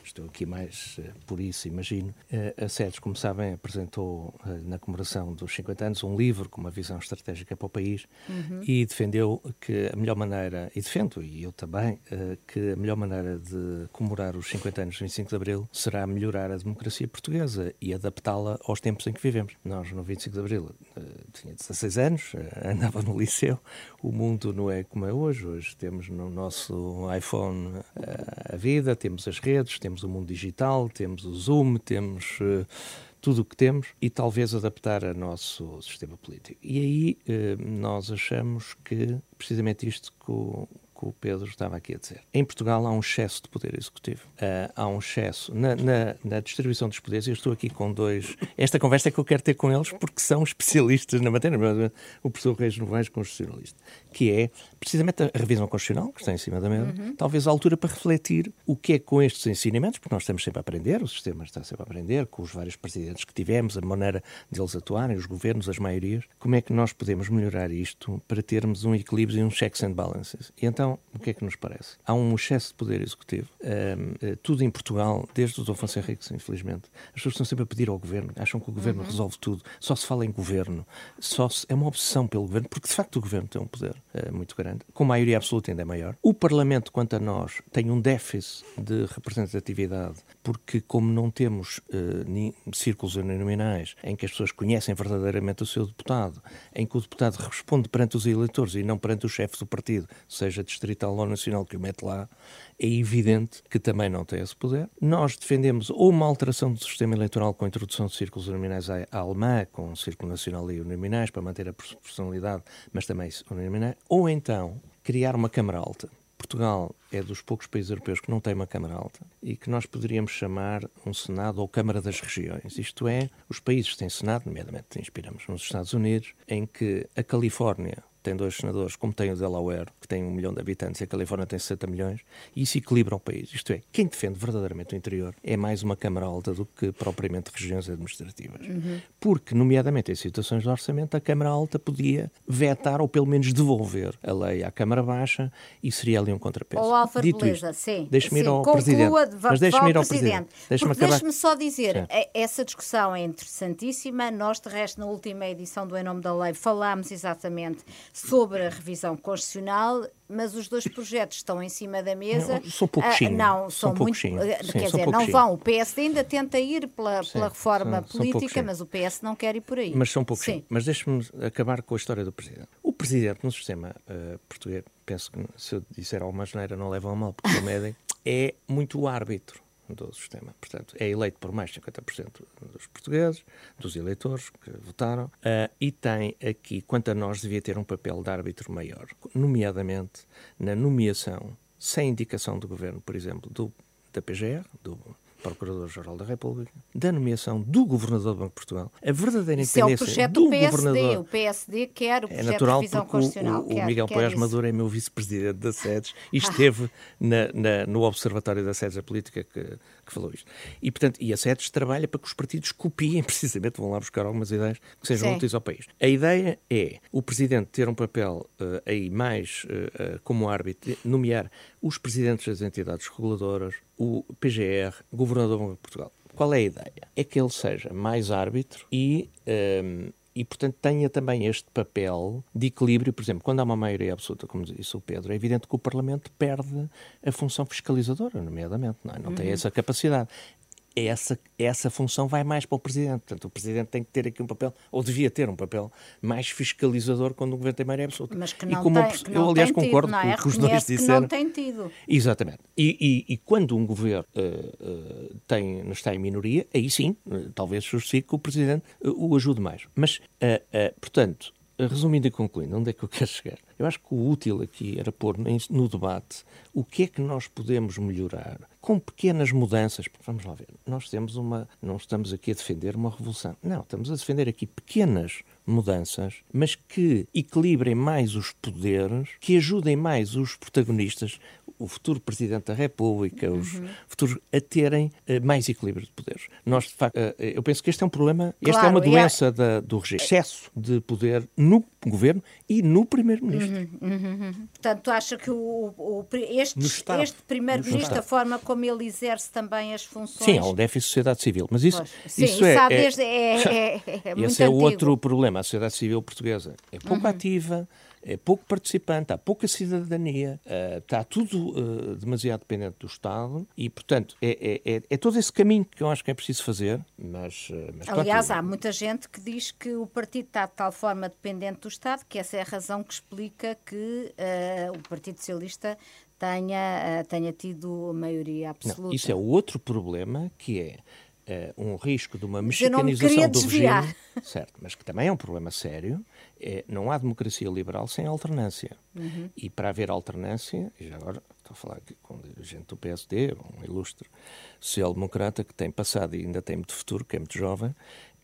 estou aqui mais eh, por isso, imagino, eh, a SEDES, como sabem, apresentou eh, na comemoração dos 50 anos um livro com uma visão estratégica para o país uhum. e defendeu que a melhor maneira, e defendo, e eu também, que a melhor maneira de comemorar os 50 anos do 25 de Abril será melhorar a democracia portuguesa e adaptá-la aos tempos em que vivemos. Nós, no 25 de Abril, tinha 16 anos, andava no liceu, o mundo não é como é hoje, hoje temos no nosso iPhone a vida, temos as redes, temos o mundo digital, temos o Zoom, temos tudo o que temos e talvez adaptar a nosso sistema político. E aí nós achamos que precisamente isto que o, que o Pedro estava aqui a dizer. Em Portugal há um excesso de poder executivo. Uh, há um excesso na, na, na, distribuição dos poderes. Eu estou aqui com dois. Esta conversa é que eu quero ter com eles porque são especialistas na matéria. O professor Reis Novaes, constitucionalista, que é precisamente a revisão constitucional, que está em cima da mesa, uhum. talvez a altura para refletir o que é com estes ensinamentos, porque nós estamos sempre a aprender, o sistema está sempre a aprender, com os vários presidentes que tivemos, a maneira deles atuarem, os governos, as maiorias, como é que nós podemos melhorar isto para termos um equilíbrio e um checks and balances. E então Então, o que é que nos parece? Há um excesso de poder executivo. Uh, tudo em Portugal, desde o Dom Afonso Henriques, infelizmente, as pessoas estão sempre a pedir ao governo, acham que o governo uhum. resolve tudo, só se fala em governo, só se, é uma obsessão pelo governo, porque de facto o governo tem um poder uh, muito grande, com maioria absoluta ainda é maior. O Parlamento, quanto a nós, tem um déficit de representatividade, porque como não temos uh, círculos uninominais em que as pessoas conhecem verdadeiramente o seu deputado, em que o deputado responde perante os eleitores e não perante o chefe do partido, seja distrital ou nacional, que o mete lá, é evidente que também não tem esse poder. Nós defendemos ou uma alteração do sistema eleitoral com a introdução de círculos uninominais à alemã, com o Círculo Nacional e uninominais, para manter a proporcionalidade, mas também uninominais, ou então criar uma Câmara Alta. Portugal é dos poucos países europeus que não tem uma Câmara Alta e que nós poderíamos chamar um Senado ou Câmara das Regiões. Isto é, os países têm Senado, nomeadamente inspiramos nos Estados Unidos, em que a Califórnia tem dois senadores, como tem o Delaware, que tem um milhão de habitantes, e a Califórnia tem 60 milhões, e isso equilibra o país. Isto é, quem defende verdadeiramente o interior é mais uma Câmara Alta do que propriamente regiões administrativas. Uhum. Porque, nomeadamente em situações de orçamento, a Câmara Alta podia vetar ou pelo menos devolver a lei à Câmara Baixa e seria ali um contrapeso. Ou Alfa Dito beleza, isto, sim. Deixe-me ir ao Conclua, Presidente. Mas deixe-me ir ao Presidente. Deixe-me deixe só dizer, é, essa discussão é interessantíssima. Nós, de resto, na última edição do Em Nome da Lei, falámos exatamente sobre a revisão constitucional, mas os dois projetos estão em cima da mesa. Não, são pouquinho. Ah, não, são, são muito. Sim, quer dizer, não vão. O PSD ainda tenta ir pela, sim, pela reforma são, política, são mas o PS não quer ir por aí. Mas são poucos. Mas deixe-me acabar com a história do Presidente. O Presidente, no sistema uh, português, penso que se eu disser alguma maneira não leva a mal, porque o medem, é muito árbitro do sistema. Portanto, é eleito por mais de 50% dos portugueses, dos eleitores que votaram, uh, e tem aqui, quanto a nós, devia ter um papel de árbitro maior, nomeadamente na nomeação, sem indicação do governo, por exemplo, do, da PGR, do Procurador-Geral da República, da nomeação do Governador do Banco de Portugal, a verdadeira Isso independência é o projeto do, do PSD. Governador. O PSD quer o projeto é natural de revisão constitucional. O, o, o Miguel Poiás Maduro é meu vice-presidente da SEDES e esteve na, na, no Observatório da SEDES da Política que, que falou isto. E, portanto, e a SEDES trabalha para que os partidos copiem, precisamente, vão lá buscar algumas ideias que sejam Sim. úteis ao país. A ideia é o Presidente ter um papel uh, aí mais uh, uh, como árbitro, nomear os presidentes das entidades reguladoras, o PGR, Governador do Banco de Portugal. Qual é a ideia? É que ele seja mais árbitro e. Um, e, portanto, tenha também este papel de equilíbrio. Por exemplo, quando há uma maioria absoluta, como disse o Pedro, é evidente que o Parlamento perde a função fiscalizadora, nomeadamente, não, é? não uhum. tem essa capacidade essa, essa função vai mais para o Presidente. Portanto, o Presidente tem que ter aqui um papel, ou devia ter um papel, mais fiscalizador quando o Governo tem maioria absoluta. Mas que não e como tem, que eu, aliás, concordo tido, é? com o que os dois disseram. não tem tido. Exatamente. E, e, e quando um Governo uh, uh, tem, está em minoria, aí sim, uh, talvez justifique que o Presidente o ajude mais. Mas, portanto, resumindo e concluindo, onde é que eu quero chegar? Eu acho que o útil aqui era pôr no debate o que é que nós podemos melhorar com pequenas mudanças. Vamos lá ver, nós temos uma. Não estamos aqui a defender uma revolução. Não, estamos a defender aqui pequenas mudanças, mas que equilibrem mais os poderes, que ajudem mais os protagonistas, o futuro Presidente da República, os uhum. futuros, a terem uh, mais equilíbrio de poderes. Nós, de facto, uh, eu penso que este é um problema, claro, esta é uma doença da, do regime. Excesso de poder no governo e no Primeiro-Ministro. Uhum, uhum, uhum. Portanto, acha que o, o este, este Primeiro-Ministro, a forma como ele exerce também as funções. Sim, há um déficit de sociedade civil, mas isso, Sim, isso, é, é, desde, é, é, é, é Esse é outro problema. A sociedade civil portuguesa é pouco uhum. ativa é pouco participante, há pouca cidadania, uh, está tudo uh, demasiado dependente do Estado e, portanto, é, é, é, é, todo esse caminho que eu acho que é preciso fazer. Mas, uh, mas Aliás, há muita gente que diz que o partido está de tal forma dependente do Estado que essa é a razão que explica que o Partido Socialista tenha, tenha tido maioria absoluta. Não, isso é outro problema que é uh, um risco de uma mexicanização do regime, certo, mas que também é um problema sério, é, não há democracia liberal sem alternância. Uhum. E para haver alternância, e já agora estou a falar aqui com um dirigente do PSD, um ilustre social-democrata que tem passado e ainda tem muito futuro, que é muito jovem,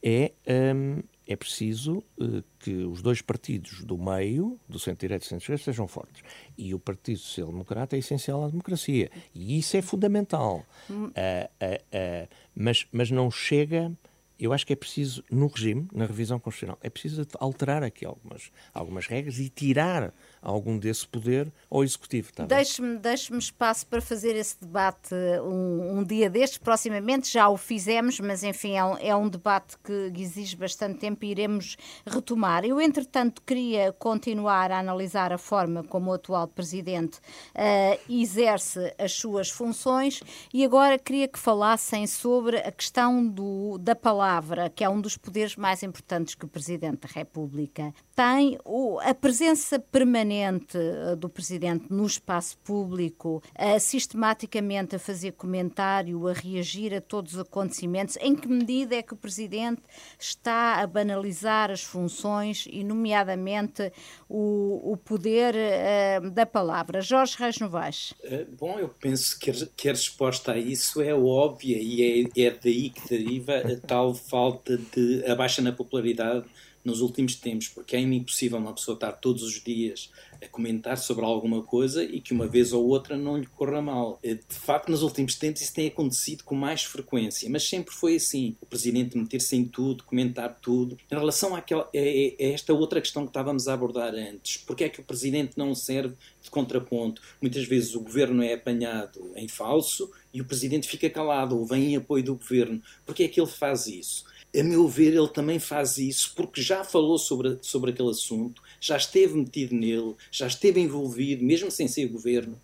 é, um, é preciso uh, que os dois partidos do meio, do centro-direito e do centro-esquerda, sejam fortes. E o Partido Social Democrata é essencial à democracia. E isso é fundamental. Uh, uh, mas, mas não chega. Eu acho que é preciso, no regime, na revisão constitucional, é preciso alterar aqui algumas, algumas regras e tirar algum desse poder ao Executivo. Deixe-me deixe espaço para fazer esse debate um, um, dia destes, proximamente, já o fizemos, mas enfim, é um, é um debate que exige bastante tempo e iremos retomar. Eu, entretanto, queria continuar a analisar a forma como o atual Presidente uh, exerce as suas funções e agora queria que falassem sobre a questão do, da palavra, que é um dos poderes mais importantes que o Presidente da República tem. O, a presença permanente uh, do Presidente no espaço público, uh, sistematicamente a fazer comentário, a reagir a todos os acontecimentos, em que medida é que o Presidente está a banalizar as funções e, nomeadamente, o, o poder uh, da palavra? Jorge Reis Novaes. bom, eu penso que a, que a resposta a isso é óbvia e é, é daí que deriva a tal falta de a baixa na popularidade nos últimos tempos, porque é impossível uma pessoa estar todos os dias a comentar sobre alguma coisa e que uma vez ou outra não lhe corra mal. Eh, de facto, nos últimos tempos isso tem acontecido com mais frequência, mas sempre foi assim. O Presidente meter-se em tudo, comentar tudo. Em relação àquela, a, esta outra questão que estávamos a abordar antes, porque é que o Presidente não serve de contraponto? Muitas vezes o Governo é apanhado em falso e o Presidente fica calado ou vem em apoio do Governo. Porque é que ele faz isso? A meu ver, ele também faz isso porque já falou sobre, sobre aquele assunto, já esteve metido nele, já esteve envolvido, mesmo sem ser governo,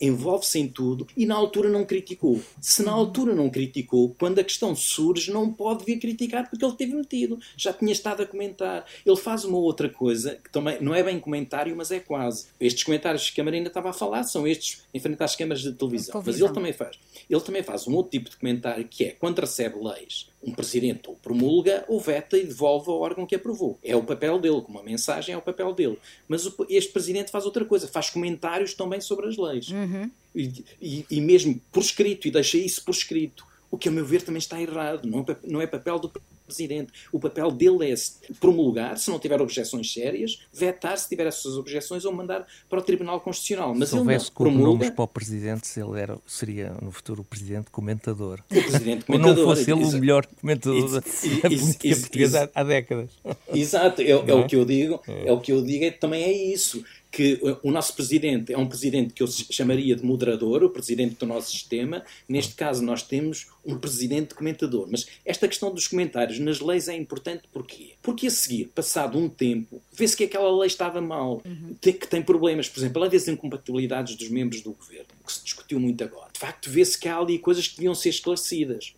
envolve-se em tudo e na altura não criticou. Se na altura não criticou, quando a questão surge, não pode vir criticar porque ele esteve metido, já tinha estado a comentar. Ele faz uma outra coisa que também não é bem comentário, mas é quase. Estes comentários que a Marina estava a falar são estes em frente às câmaras de televisão. televisão. Mas ele também faz. Ele também faz um outro tipo de comentário que é quando recebe leis um presidente ou promulga ou veta e devolve ao órgão que aprovou. É o papel dele, como uma mensagem é o papel dele. Mas este presidente faz outra coisa, faz comentários também sobre as leis. Uhum. E, e, e, mesmo por escrito, e deixa isso por escrito. O que, a meu ver, também está errado. Não é, não é papel do Presidente. O papel dele é promulgar, se não tiver objeções sérias, vetar se tiver essas objeções ou mandar para o Tribunal Constitucional. Mas se houvesse promulga... para o Presidente, ele era, seria no futuro o Presidente comentador. O Presidente comentador. Ou não fosse ele o melhor comentador da política portuguesa há décadas. Exato, é, é o que eu digo. É. é o que eu digo, é, também é isso que o nosso presidente é um presidente que eu chamaria de moderador, o presidente do nosso sistema. Neste caso, nós temos um presidente comentador. Mas esta questão dos comentários nas leis é importante porquê? Porque a seguir, passado um tempo, vê-se que aquela lei estava mal, uhum. que tem problemas. Por exemplo, a lei das incompatibilidades dos membros do governo, que se discutiu muito agora. De facto, vê-se que há ali coisas que deviam ser esclarecidas.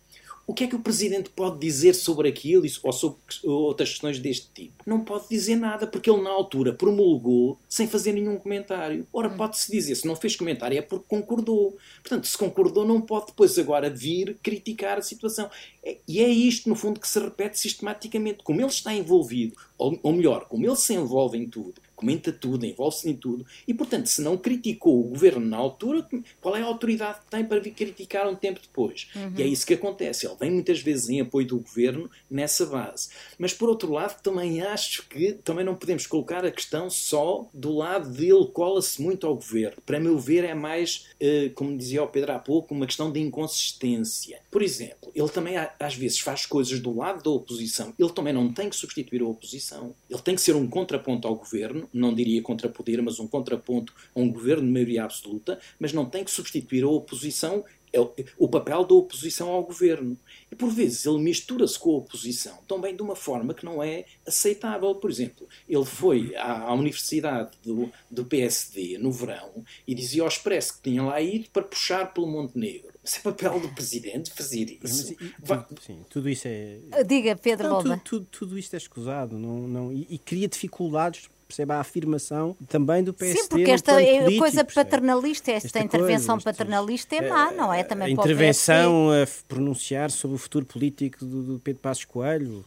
O que é que o Presidente pode dizer sobre aquilo ou sobre outras questões deste tipo? Não pode dizer nada, porque ele, na altura, promulgou sem fazer nenhum comentário. Ora, hum. pode-se dizer, se não fez comentário é porque concordou. Portanto, se concordou, não pode depois agora vir criticar a situação. É, e é isto, no fundo, que se repete sistematicamente. Como ele está envolvido, ou, ou melhor, como ele se envolve em tudo, comenta tudo, envolve-se em tudo, e portanto, se não criticou o governo na altura, qual é a autoridade que tem para vir criticar um tempo depois? Uhum. E é isso que acontece. Ele vem muitas vezes em apoio do governo nessa base. Mas por outro lado, também acho que também não podemos colocar a questão só do lado dele, cola-se muito ao governo. Para meu ver, é mais, eh, como dizia o Pedro há pouco, uma questão de inconsistência. Por exemplo, ele também às vezes faz coisas do lado da oposição. Ele também não tem que substituir a oposição. Ele tem que ser um contraponto ao governo não diria contrapoder, mas um contraponto a um governo de maioria absoluta, mas não tem que substituir a oposição é o papel da oposição ao governo. E por vezes ele mistura-se com a oposição também de uma forma que não é aceitável. Por exemplo, ele foi à, à universidade do, do, PSD no verão e dizia ao Expresso que tinha lá ido para puxar pelo Montenegro. Mas é papel do presidente fazer isso. Mas, sim, tudo isso é. Diga, Pedro não, tudo, tudo, tudo, isto é escusado não, não, e, e cria dificuldades perceba a afirmação também do PSD. Sim, porque esta é político, coisa paternalista, esta, esta intervenção coisa, paternalista é má, não é? Também a intervenção a pronunciar sobre o futuro político do, do Pedro Passos Coelho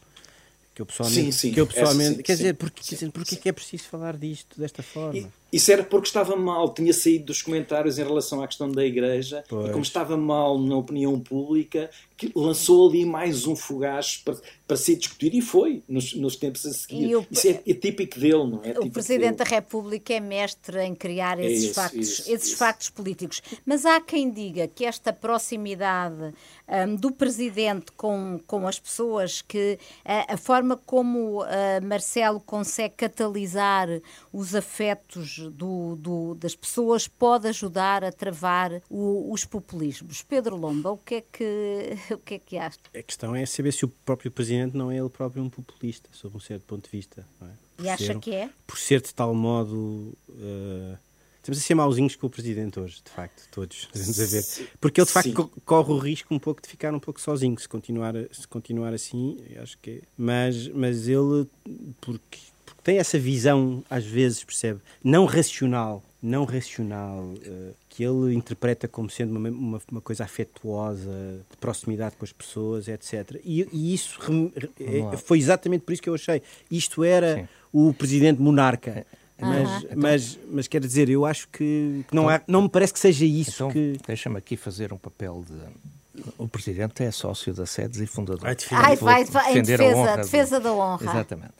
que eu pessoalmente, sim, sim, que eu pessoalmente sim, quer dizer, porque, quer dizer, porque é que é preciso falar disto desta forma? E, isso era porque estava mal, tinha saído dos comentários em relação à questão da Igreja, pois. e como estava mal na opinião pública, que lançou ali mais um fogaz para, para ser discutido, e foi nos, nos tempos a seguir. O, isso é, é, típico dele, não é? O Presidente da República é mestre em criar esses, é isso, factos, isso, esses isso. factos políticos. Mas há quem diga que esta proximidade um, do Presidente com, com as pessoas, que a, a forma como uh, Marcelo consegue catalisar os afetos do, do, das pessoas pode ajudar a travar o, os populismos. Pedro Lomba, o que é que, o que, é que acha? A questão é saber se o próprio Presidente não é ele próprio um populista, sob um certo ponto de vista. É? E acha ser, que é? Por ser de tal modo. Uh, Estamos a ser mauzinhos com o Presidente hoje, de facto, todos. A ver. Porque ele, de facto, Sim. corre o risco um pouco de ficar um pouco sozinho, se continuar, se continuar assim, acho que é. Mas, mas ele, porque tem essa visão, às vezes, percebe, não racional, não racional, uh, que ele interpreta como sendo uma, uma, uma, coisa afetuosa, de proximidade com as pessoas, etc. E, e isso é, foi exatamente por isso que eu achei. Isto era Sim. o presidente monarca. É. Mas, então, mas, mas quer dizer, eu acho que não, então, há, não me parece que seja isso então, que. Deixa-me aqui fazer um papel de. O Presidente é sócio da SEDES e fundador. Ai, vai, vai, em defesa, defesa da honra. Exatamente.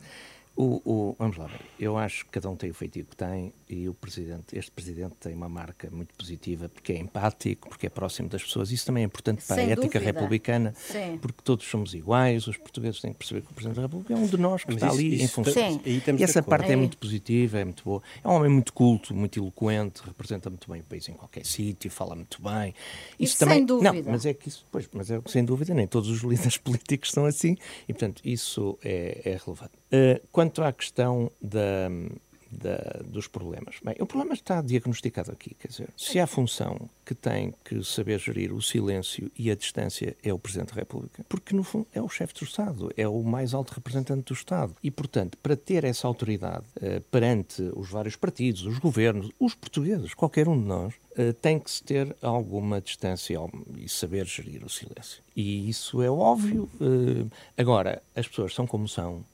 O, o, vamos lá. Eu acho que cada um tem o feitiço que tem e o presidente, este presidente tem uma marca muito positiva porque é empático, porque é próximo das pessoas. Isso também é importante para Sem a ética dúvida. republicana, Sim. porque todos somos iguais. Os portugueses têm que perceber que o presidente da República é um de nós que Mas está isso, ali isso em função. E essa parte é muito positiva, é muito boa. É um homem muito culto, muito eloquente, representa muito bem o país em qualquer sítio, fala muito bem. Isso, isso também, sem dúvida. Não, mas é que isso, pois, mas é sem dúvida nem todos os líderes políticos são assim e portanto isso é, é relevante. Uh, quanto à questão da, da, dos problemas. Bem, o problema está diagnosticado aqui, quer dizer, se há função que tem que saber gerir o silêncio e a distância é o Presidente da República, porque no fundo é o chefe do Estado, é o mais alto representante do Estado e, portanto, para ter essa autoridade uh, perante os vários partidos, os governos, os portugueses, qualquer um de nós, uh, tem que se ter alguma distância e saber gerir o silêncio. E isso é óbvio. Uh, agora, as pessoas são como são,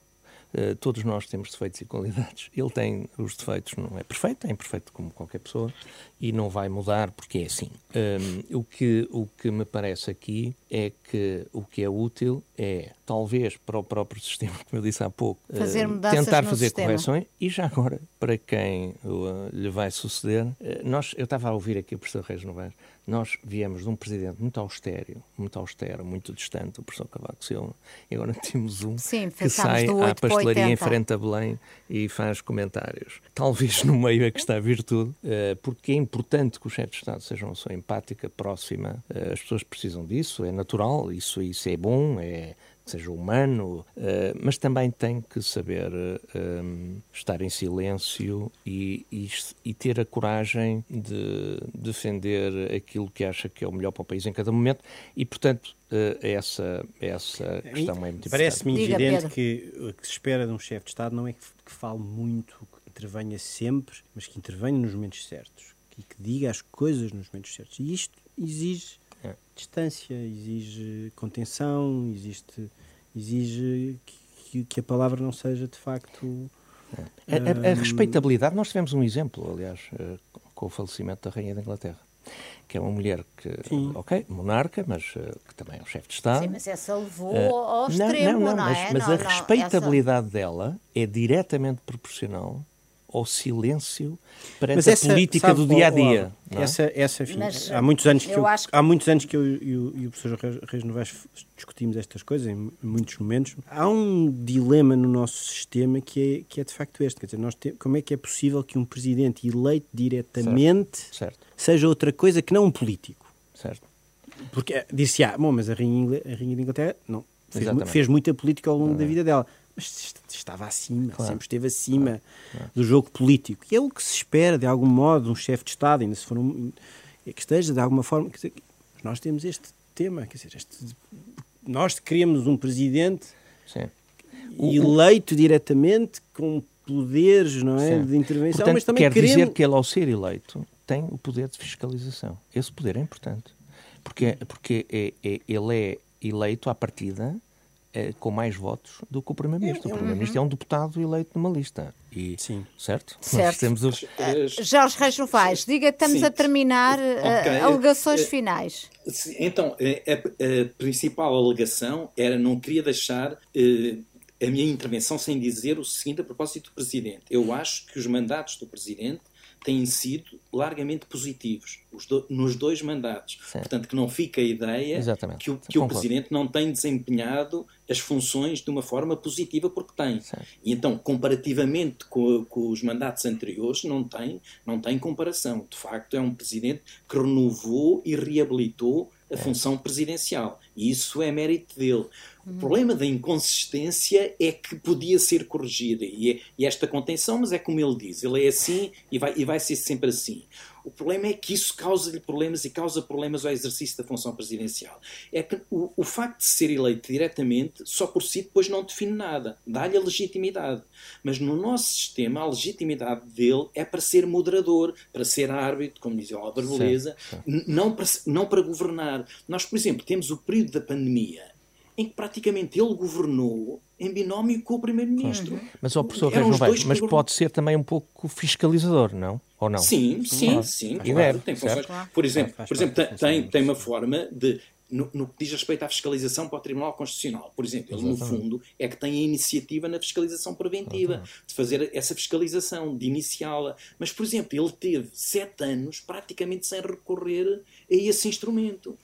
Uh, todos nós temos defeitos e qualidades. Ele tem os defeitos, não é perfeito, é imperfeito como qualquer pessoa e não vai mudar porque é assim. Um, o, que, o que me parece aqui é que o que é útil é, talvez para o próprio sistema, como eu disse há pouco, fazer uh, tentar fazer sistema. correções e já agora, para quem uh, lhe vai suceder, nós, eu estava a ouvir aqui o professor Reis Novaes, nós viemos de um presidente muito austero, muito austero, muito distante, o professor Cavaco Silva, e agora temos um Sim, que sai à pastelaria em frente a Belém e faz comentários. Talvez no meio é que está a virtude, uh, porque é importante que os chefes de Estado sejam uma pessoa empática, próxima, uh, as pessoas precisam disso, é natural, isso, isso é bom, é seja humano, uh, mas também tem que saber uh, estar em silêncio e, e, e, ter a coragem de defender aquilo que acha que é o melhor para o país em cada momento. E, portanto, uh, essa, essa questão é muito Parece-me evidente que o que se espera de um chefe de Estado não é que, que fale muito, que intervenha sempre, mas que intervenha nos momentos certos e que diga as coisas nos momentos certos. E isto exige é. distância, exige contenção, existe, exige que, que, a palavra não seja de facto. É. A, a, a, hum, respeitabilidade, nós tivemos um exemplo, aliás, eh, com o falecimento da Rainha da Inglaterra, que é uma mulher que, Sim. ok, monarca, mas uh, que também é um chefe de Estado. Sim, mas essa levou uh, ao extremo, não, não, não, não mas, é? mas não, a respeitabilidade essa... dela é diretamente proporcional ao silêncio perante Mas essa, a política sabe, do dia a dia. É? Essa, essa, enfim, Mas, há muitos anos que eu, eu há muitos anos que eu e o, e o professor Reis Novaes discutimos estas coisas em muitos momentos. Há um dilema no nosso sistema que é, que é de facto este, quer dizer, nós como é que é possível que um presidente eleito diretamente certo. Certo. seja outra coisa que não um político? Certo. Porque eh, disse, ah, bom, mas a rainha, a rainha de Inglaterra não fez, fez muita política ao longo da vida dela mas estava acima, claro. sempre esteve acima claro. do jogo político. E é o que se espera, de algum modo, um chefe de Estado, ainda se for um, é que esteja de alguma forma. Dizer, nós temos este tema, quer dizer, este, nós queríamos um presidente Sim. eleito o, diretamente com poderes não é, de intervenção, Portanto, mas também quer queremos... dizer que ele, ao ser eleito, tem o poder de fiscalização. Esse poder é importante. Porque, porque é, é, ele é eleito à partida é, com mais votos do que o Primeiro-Ministro. O Primeiro-Ministro é um deputado eleito numa lista. E, Sim. Certo? certo. Temos os... Uh, Jorge Reis Novaes, diga estamos Sim. a terminar okay. alegações uh, finais. Então, a, a, principal alegação era não queria deixar a minha intervenção sem dizer o seguinte a propósito do Presidente. Eu acho que os mandatos do Presidente têm sido largamente positivos do, nos dois mandatos. Sim. Portanto, que não fica a ideia Exatamente. que, o, que o Presidente não tem desempenhado as funções de uma forma positiva, porque tem. Sim. E então, comparativamente com, com, os mandatos anteriores, não tem, não tem comparação. De facto, é um Presidente que renovou e reabilitou a é. função presidencial. E isso é mérito dele. O problema da inconsistência é que podia ser corrigida. E, é, e, esta contenção, mas é como ele diz, ele é assim e vai, e vai ser sempre assim. O problema é que isso causa-lhe problemas e causa problemas ao exercício da função presidencial. É que o, o facto de ser eleito diretamente, só por si, depois não define nada. Dá-lhe a legitimidade. Mas no nosso sistema, a legitimidade dele é para ser moderador, para ser árbitro, como dizia o Álvaro Beleza, não para, não para governar. Nós, por exemplo, temos o período da pandemia em que praticamente ele governou em binómio com o Primeiro-Ministro. Uhum. Mas, ó, professor Reis vai, mas pode ser também um pouco fiscalizador, não? Ou não? Sim, sim, sim. Claro, deve, tem funções. Por exemplo, por exemplo tem, tem uma forma de no, no, que diz respeito à fiscalização para o Tribunal Constitucional, por exemplo, ele no fundo é que tem a iniciativa na fiscalização preventiva, Exatamente. de fazer essa fiscalização, de iniciá-la. Mas, por exemplo, ele teve sete anos praticamente sem recorrer a esse instrumento.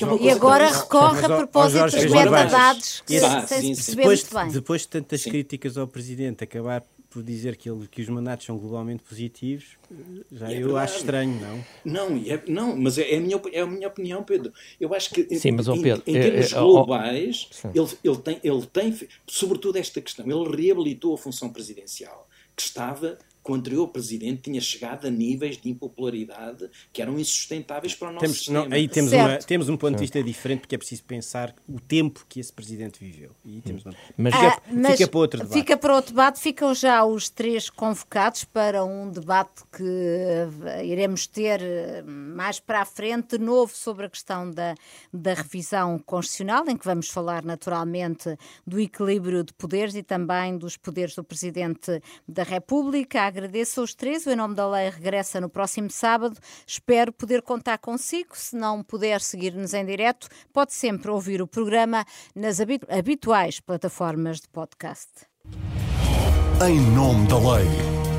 É e agora recorre a propósito dos metadados que ah, sim, sim. Depois, depois de tantas sim. críticas ao Presidente acabar por dizer que, ele, que os mandatos são globalmente positivos, já é eu verdade. acho estranho, não? Não, é, não mas é, é, a minha, é a minha opinião, Pedro. Eu acho que sim, mas, em, Pedro, em, em termos é, é, globais, ele, ele, tem, ele tem, sobretudo esta questão, ele reabilitou a função presidencial, que estava que o anterior presidente tinha chegado a níveis de impopularidade que eram insustentáveis para o nosso temos, sistema. Não, aí temos, uma, temos um ponto de vista diferente, porque é preciso pensar o tempo que esse presidente viveu. E temos uma... mas, fica, ah, mas fica para outro debate. Fica para outro debate. Ficam já os três convocados para um debate que uh, iremos ter uh, mais para a frente, novo, sobre a questão da, da revisão constitucional, em que vamos falar naturalmente do equilíbrio de poderes e também dos poderes do Presidente da República agradeço aos três. O Em Nome da Lei regressa no próximo sábado. Espero poder contar consigo. Se não puder seguir-nos em direto, pode sempre ouvir o programa nas habituais plataformas de podcast. Em Nome da Lei.